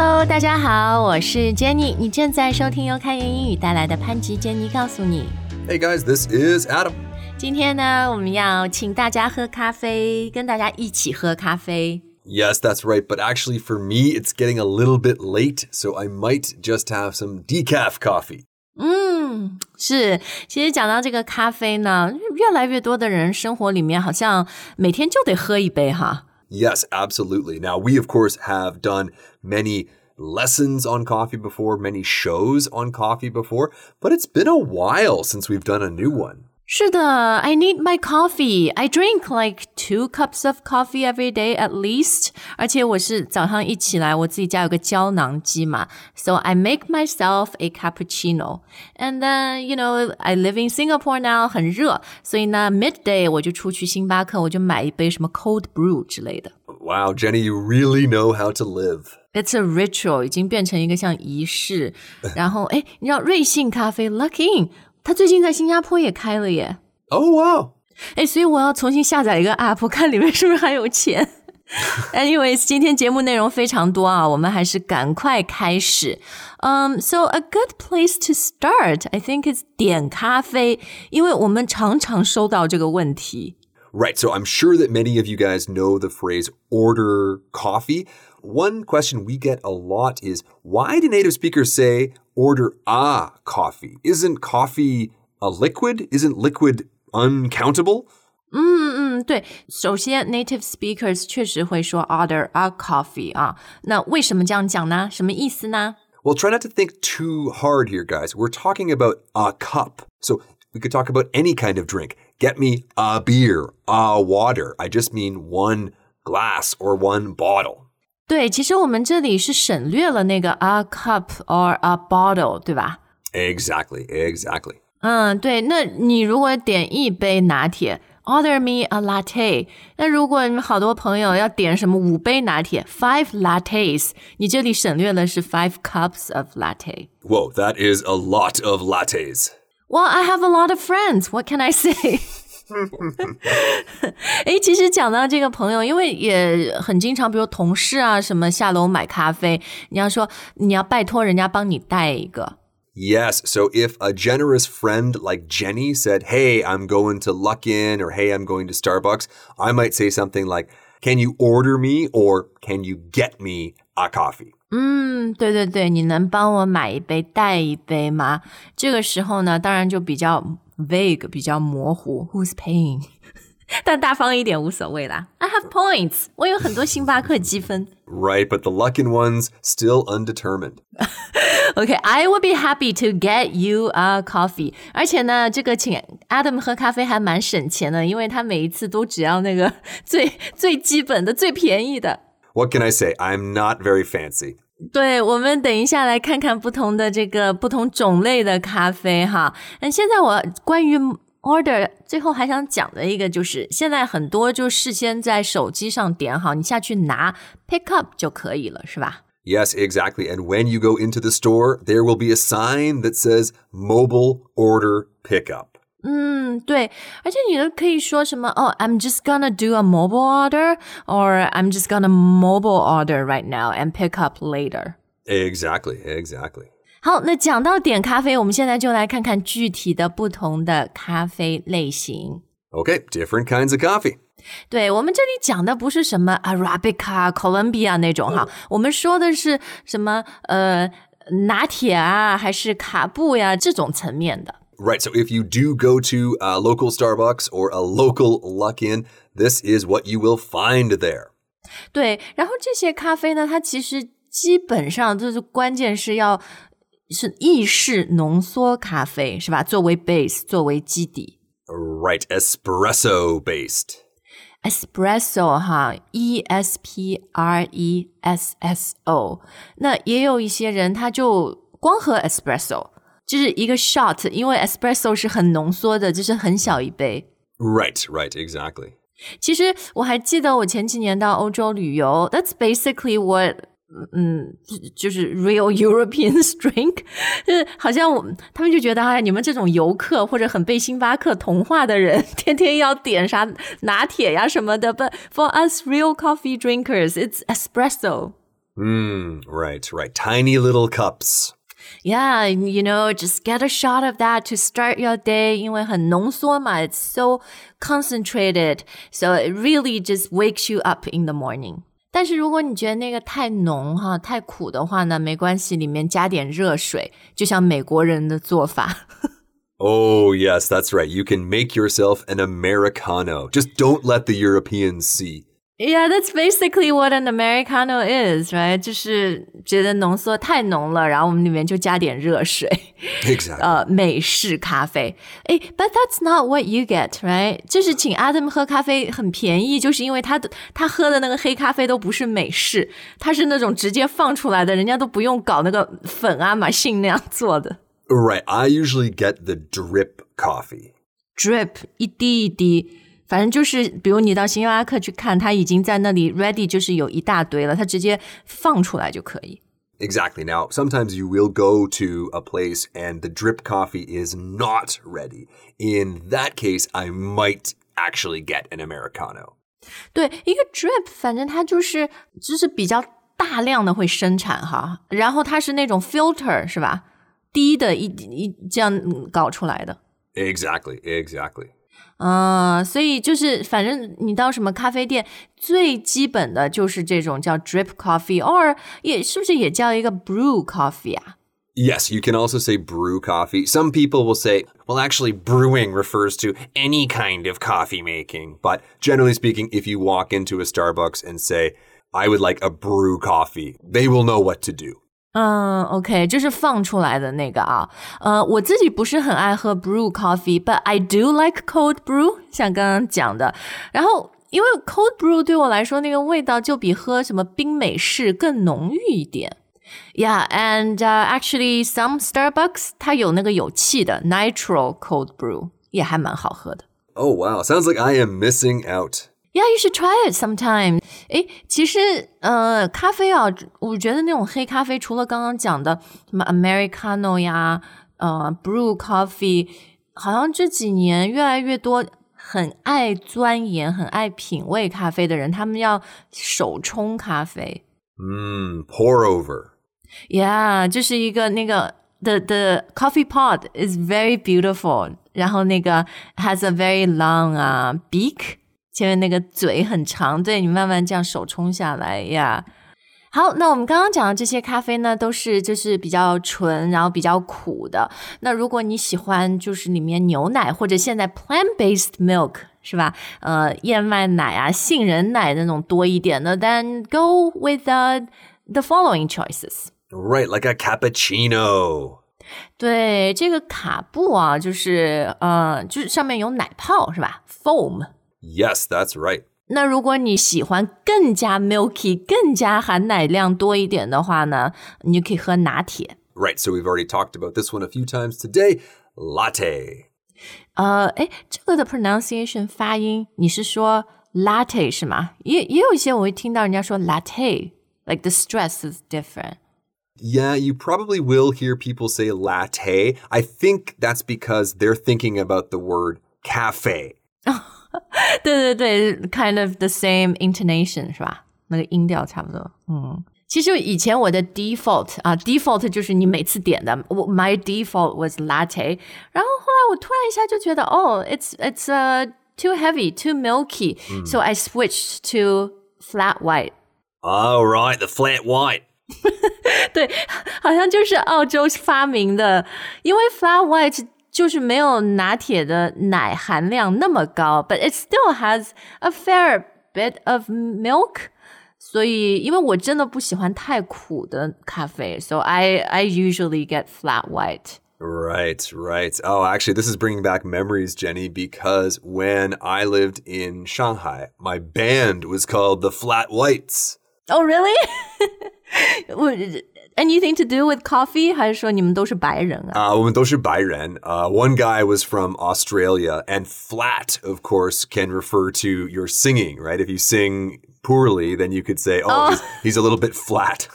Hello，大家好，我是 Jenny，你正在收听由开言英语带来的潘吉 Jenny 告诉你。 Hey guys, this is Adam. 今天呢，我们要请大家喝咖啡，跟大家一起喝咖啡。 Yes, that's right, but actually for me, it's getting a little bit late, so I might just have some decaf coffee. 嗯，是，其实讲到这个咖啡呢，越来越多的人生活里面好像每天就得喝一杯哈。 Yes, absolutely. Now, we of course have done many lessons on coffee before, many shows on coffee before, but it's been a while since we've done a new one. 是的，I need my coffee. I drink like two cups of coffee every day at least. 而且我是早上一起来，我自己家有个胶囊机嘛，so I make myself a cappuccino. And then you know I live in Singapore now，很热，所以呢 midday 我就出去星巴克，我就买一杯什么 cold brew 之类的。 Wow, Jenny, you really know how to live. It's a ritual，已经变成一个像仪式。然后，哎，你知道瑞幸咖啡 Luckin， 它最近在新加坡也开了耶。Oh, wow. 哎，所以我要重新下载一个 app，看里面是不是还有钱。Anyways，今天节目内容非常多啊，我们还是赶快开始。Um, so a good place to start, I think, is 点咖啡，因为我们常常收到这个问题。Right. So I'm sure that many of you guys know the phrase order coffee. One question we get a lot is why do native speakers say order a coffee? Isn't coffee a liquid? Isn't liquid uncountable? 嗯，对，首先 native speakers 确实会说 order a coffee 啊，那为什么这样讲呢？什么意思呢？ Well, try not to think too hard here, guys. We're talking about a cup. So we could talk about any kind of drink. Get me a beer, a water. I just mean one glass or one bottle. 对，其实我们这里是省略了那个 a cup or a bottle，对吧？ Exactly, exactly. 嗯，对。那你如果点一杯拿铁，order me a latte。那如果你们好多朋友要点什么五杯拿铁，five lattes，你这里省略了是 five cups of latte。 Whoa, that is a lot of lattes. Well, I have a lot of friends. What can I say? 诶，其实讲到这个朋友，因为也很经常，比如同事啊什么下楼买咖啡，你要说你要拜托人家帮你带一个。 Yes. So if a generous friend like Jenny said, Hey, I'm going to Luckin or Hey, I'm going to Starbucks, I might say something like, Can you order me or Can you get me a coffee? 嗯，对对对，你能帮我买一杯带一杯吗？这个时候呢，当然就比较 vague，比较模糊，Who's paying？但大方一点无所谓啦。I have points，我有很多星巴克积分。 Right, but the Luckin ones still undetermined. OK，I、would be happy to get you a coffee。而且呢，这个请 Adam 喝咖啡还蛮省钱的，因为他每一次都只要那个最最基本的、最便宜的。 What can I say? I'm not very fancy. 对，我们等一下来看看不同的这个不同种类的咖啡哈。那现在我关于 order 最后还想讲的一个就是，现在很多就事先在手机上点好，你下去拿 pick up 就可以了，是吧？ Yes, exactly. And when you go into the store, there will be a sign that says mobile order pickup. 嗯，对，而且你都可以说什么哦、i m just gonna do a mobile order，or I'm just gonna mobile order right now and pick up later。 Exactly, exactly. 好，那讲到点咖啡，我们现在就来看看具体的不同的咖啡类型。 Okay, different kinds of coffee. 对我们这里讲的不是什么 Arabica、Colombia 那种哈，我们说的是什么呃拿铁啊，还是卡布呀这种层面的。 Right. So if you do go to a local Starbucks or a local Luckin, this is what you will find there. 对，然后这些咖啡呢，它其实基本上就是关键是要是意式浓缩咖啡，是吧？作为 base，作为基底。Right, espresso based. Espresso 哈，E S P R E S S O。那也有一些人他就光喝 espresso。就是一个 shot，因为 espresso 是很浓缩的，就是很小一杯。 Right, right, exactly. 其实我还记得我前几年到欧洲旅游，That's basically what 嗯，就就是 real Europeans drink，就是好像我他们就觉得哎，你们这种游客或者很被星巴克同化的人，天天要点啥拿铁呀什么的。But for us real coffee drinkers, it's espresso. Mm, right, right. Tiny little cups. Yeah, you know, just get a shot of that to start your day. 因为很浓缩嘛, it's so concentrated, so it really just wakes you up in the morning. 但是如果你觉得那个太浓哈、太苦的话呢，没关系，里面加点热水，就像美国人的做法。 Oh, yes, that's right. You can make yourself an Americano. Just don't let the Europeans see. Yeah, that's basically what an Americano is, right? 就是觉得浓缩太浓了，然后我们里面就加点热水。 Exactly. 呃，美式咖啡。诶 but that's not what you get, right? 就是请 Adam 喝咖啡很便宜，就是因为他的他喝的那个黑咖啡都不是美式，他是那种直接放出来的，人家都不用搞那个粉啊、马信那样做的。 Right. I usually get the drip coffee. drip 一滴一滴， 反正就是，比如你到星巴克去看，它已经在那里 ready，就是有一大堆了，它直接放出来就可以。 Exactly. Now, sometimes you will go to a place and the drip coffee is not ready. In that case, I might actually get an Americano. 对，一个 drip，反正它就是就是比较大量的会生产哈，然后它是那种 filter 是吧？低的一一这样嗯搞出来的。 Exactly. Exactly. 嗯，所以就是反正你到什么咖啡店，最基本的就是这种叫 drip coffee，or 也是不是也叫一个 brew coffee 啊？ Yes, you can also say brew coffee. Some people will say, well, actually, brewing refers to any kind of coffee making. But generally speaking, if you walk into a Starbucks and say, I would like a brew coffee, they will know what to do. 嗯，OK，就是放出来的那个啊。呃，我自己不是很爱喝 brew coffee，but I do like cold brew，像刚刚讲的。然后，因为 cold brew 对我来说，那个味道就比喝什么冰美式更浓郁一点。Yeah, and、uh, actually some Starbucks 它有那个有气的 nitro cold brew，也还蛮好喝的。 Oh, wow. Sounds like I am missing out. Yeah, you should try it sometime. 诶，其实呃，咖啡啊，我觉得那种黑咖啡，除了刚刚讲的什么 Americano 呀，呃，Brew Coffee，好像这几年越来越多很爱钻研、很爱品味咖啡的人，他们要手冲咖啡。 Mmm, pour over. Yeah，就是一个那个 the the coffee pot is very beautiful，然后那个 has a very long 啊、beak， 前面那个嘴很长，对你慢慢这样手冲下来呀。好，那我们刚刚讲的这些咖啡呢，都是就是比较纯，然后比较苦的。那如果你喜欢就是里面牛奶或者现在 plant-based milk 是吧？呃，燕麦奶啊、杏仁奶那种多一点的，then go with the the following choices。Right, like a cappuccino. 对，这个卡布啊，就是呃，就是上面有奶泡是吧？foam。Yes, that's right. 那如果你喜欢更加 milky、更加含奶量多一点的话呢，你就可以喝拿铁。 Right, so we've already talked about this one a few times today. Latte. 呃，哎，这个的 pronunciation 发音，你是说 latte 是吗？也也有一些我会听到人家说 latte，like the stress is different。 Yeah, you probably will hear people say latte. I think that's because they're thinking about the word cafe. 对对对，kind of the same intonation 是吧？那个音调差不多。嗯，其实以前我的 default 啊，default 就是你每次点的，我 my default was latte。然后后来我突然一下就觉得，哦，it's it's uh too heavy, too milky, so I switched to flat white。 All right, the flat white. 对，好像就是澳洲发明的，因为 flat white 就是没有拿铁的奶含量那么高，but it still has a fair bit of milk。所以，因为我真的不喜欢太苦的咖啡，so I I usually get flat white。 Right, right. Oh, actually, this is bringing back memories, Jenny, because when I lived in Shanghai, my band was called the Flat Whites. Oh really? 我 anything to do with coffee？还是说你们都是白人啊？ Uh, 我们都是白人. Uh, one guy was from Australia, and flat, of course, can refer to your singing, right? If you sing poorly, then you could say, oh, He's, he's a little bit flat.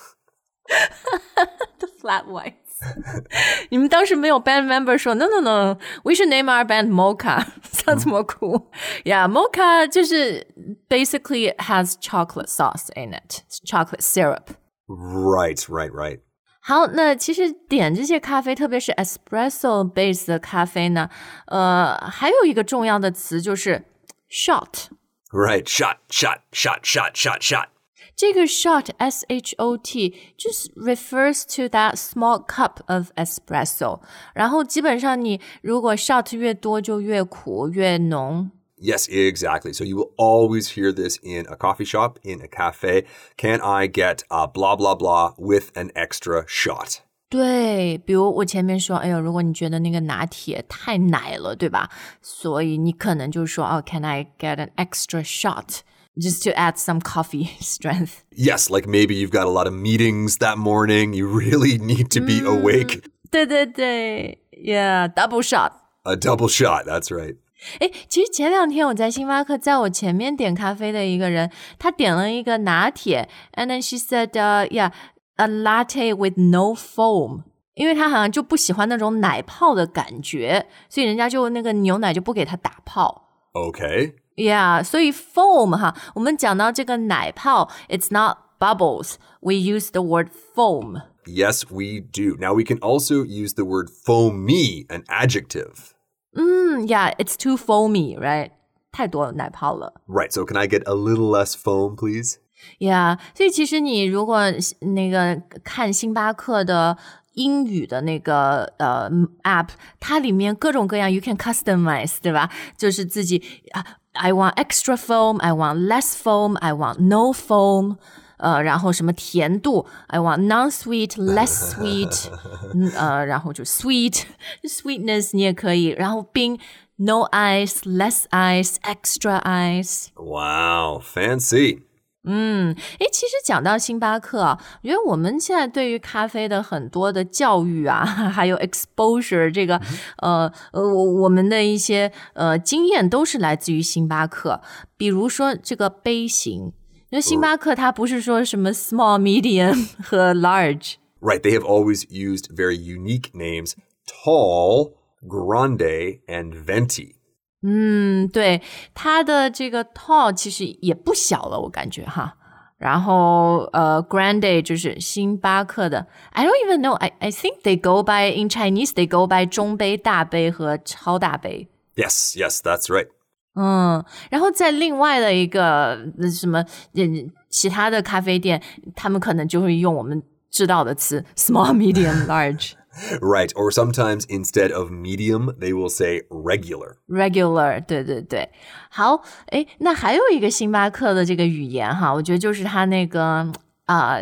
The flat whites 。你们当时没有 band member 说 no no no we should name our band Mocha sounds more cool yeah Mocha 就是 basically has chocolate sauce in it chocolate syrup Right, right, right. 好，那其实点这些咖啡，特别是 espresso base 的咖啡呢，呃，还有一个重要的词就是 shot。 Right. Shot, shot, shot, shot, shot, shot. 这个 shot s h o t 就是 refers to that small cup of espresso。然后基本上你如果 shot 越多就越苦越浓。 Yes, exactly. So you will always hear this in a coffee shop, in a cafe. Can I get a blah, blah, blah with an extra shot? 对，比如我前面说，哎呦，如果你觉得那个拿铁太奶了，对吧？所以你可能就说，哦，Can I get an extra shot just to add some coffee strength？ Yes, like maybe you've got a lot of meetings that morning. You really need to be awake. 对对对，Yeah，double shot。 A double shot. That's right. 哎，其实前两天我在星巴克，在我前面点咖啡的一个人，他点了一个拿铁，and then she said, uh, yeah, a latte with no foam。因为他好像就不喜欢那种奶泡的感觉，所以人家就那个牛奶就不给他打泡。 Okay. Yeah，所以 foam 哈，我们讲到这个奶泡，it's not bubbles. We use the word foam. Yes, we do. Now we can also use the word foamy, an adjective. 嗯，Yeah，it's too foamy, right？太多奶泡了。 Right. So can I get a little less foam, please? Yeah，所以其实你如果那个看星巴克的英语的那个呃 app，它里面各种各样，you can customize，对吧？就是自己啊，I want extra foam，I want less foam，I want no foam。 呃，然后什么甜度，I want non-sweet, less sweet，嗯呃，然后就 sweet sweetness 你也可以，然后冰 no ice, less ice, extra ice。Wow, fancy. 嗯诶，其实讲到星巴克啊，我觉得我们现在对于咖啡的很多的教育啊，还有 exposure 这个，呃呃，我我们的一些呃经验都是来自于星巴克。比如说这个杯型，因为星巴克它不是说什么 small、medium 和 large。 Right. They have always used very unique names tall, grande, and venti. 嗯，对，它的这个 tall 其实也不小了，我感觉哈。然后呃，grande 就是星巴克的，I don't even know. I I think they go by in Chinese they go by 中杯、大杯和超大杯。 Yes, yes, that's right. 嗯，然后在另外的一个呃什么嗯其他的咖啡店，他们可能就会用我们知道的词 small、medium、large。Right. Or sometimes instead of medium, they will say regular. regular，对对对，好，哎，那还有一个星巴克的这个语言哈，我觉得就是它那个啊、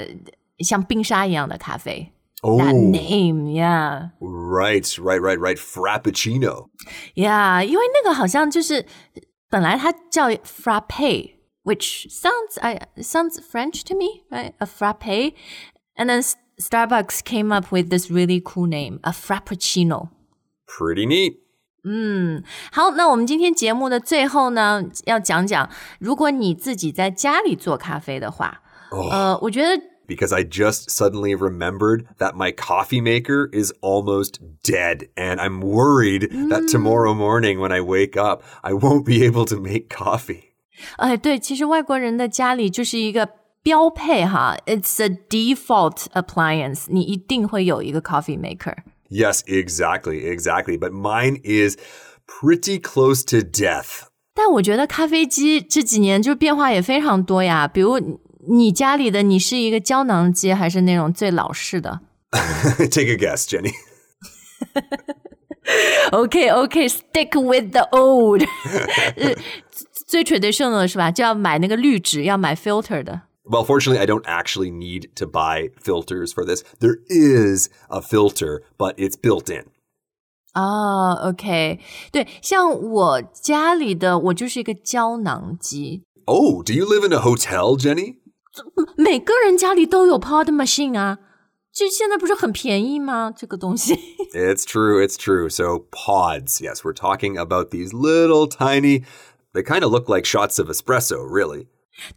像冰沙一样的咖啡。That Oh, name, yeah, right, right, right, right. Frappuccino. yeah，因为那个好像就是本来它叫 frappe, which sounds I sounds French to me, right? A frappe, and then S- Starbucks came up with this really cool name, a frappuccino. Pretty neat. 好，那我们今天节目的最后呢，要讲讲，如果你自己在家里做咖啡的话，呃，我觉得 Because I just suddenly remembered that my coffee maker is almost dead. And I'm worried that tomorrow morning when I wake up, I won't be able to make coffee. 哎，对，其实外国人的家里就是一个标配哈，it's a default appliance，你一定会有一个 coffee maker。 Yes, exactly, exactly. But mine is pretty close to death. 但我觉得咖啡机这几年就变化也非常多呀，比如 你家里的你是一个胶囊机，还是那种最老式的 Take a guess, Jenny. ？OK OK，stick、with the old 呃最 traditional 的是吧？就要买那个滤纸，要买 filter 的。 Well, fortunately, I don't actually need to buy filters for this. There is a filter, but it's built in. 啊、o k 对，像我家里的，我就是一个胶囊机， Oh, do you live in a hotel, Jenny? 每个人家里都有 pod machine 啊，就现在不是很便宜吗？这个东西。 It's true, it's true. So, pods. Yes, we're talking about these little tiny, they kind of look like shots of espresso, really.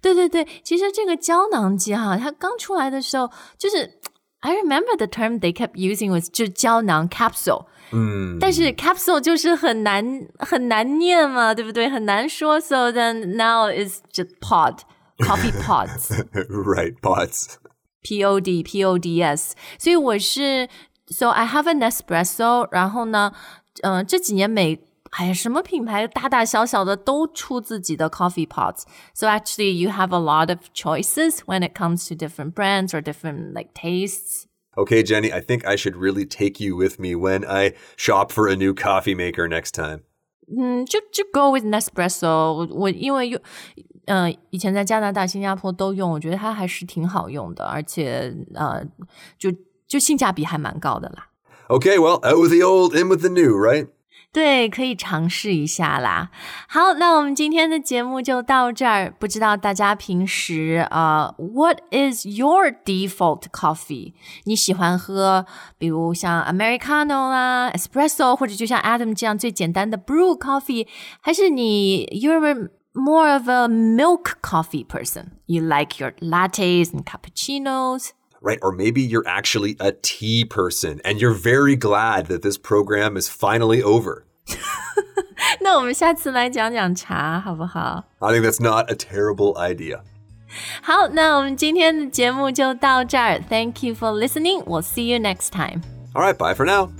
对对对，其实这个胶囊机哈，它刚出来的时候，就是 I remember the term they kept using was 就是胶囊 capsule。嗯，但是 capsule 就是很难很难念嘛，对不对？很难说，so then now is just pod coffee pods. right, pods. P O D P O D So I have a Nespresso。然后呢，嗯、呃，这几年每哎呀，什么品牌大大小小的都出自己的 coffee pods。So actually, you have a lot of choices when it comes to different brands or different like tastes. Okay, Jenny, I think I should really take you with me when I shop for a new coffee maker next time. Mm, 嗯，就就 go with Nespresso。我因为有呃，以前在加拿大、新加坡都用，我觉得它还是挺好用的，而且呃，就就性价比还蛮高的啦。Okay, well, out with the old, in with the new, right? 对，可以尝试一下啦。好，那我们今天的节目就到这儿。不知道大家平时呃、uh,，What is your default coffee？你喜欢喝，比如像 Americano 啦、Espresso，或者就像 Adam 这样最简单的 Brew coffee，还是你 You're more of a milk coffee person? You like your lattes and cappuccinos? right? Or maybe you're actually a tea person and you're very glad that this program is finally over. 那我们下次来讲讲茶，好不好？ I think that's not a terrible idea. 好，那我们今天的节目就到这儿。Thank you for listening. We'll see you next time. All right, bye for now.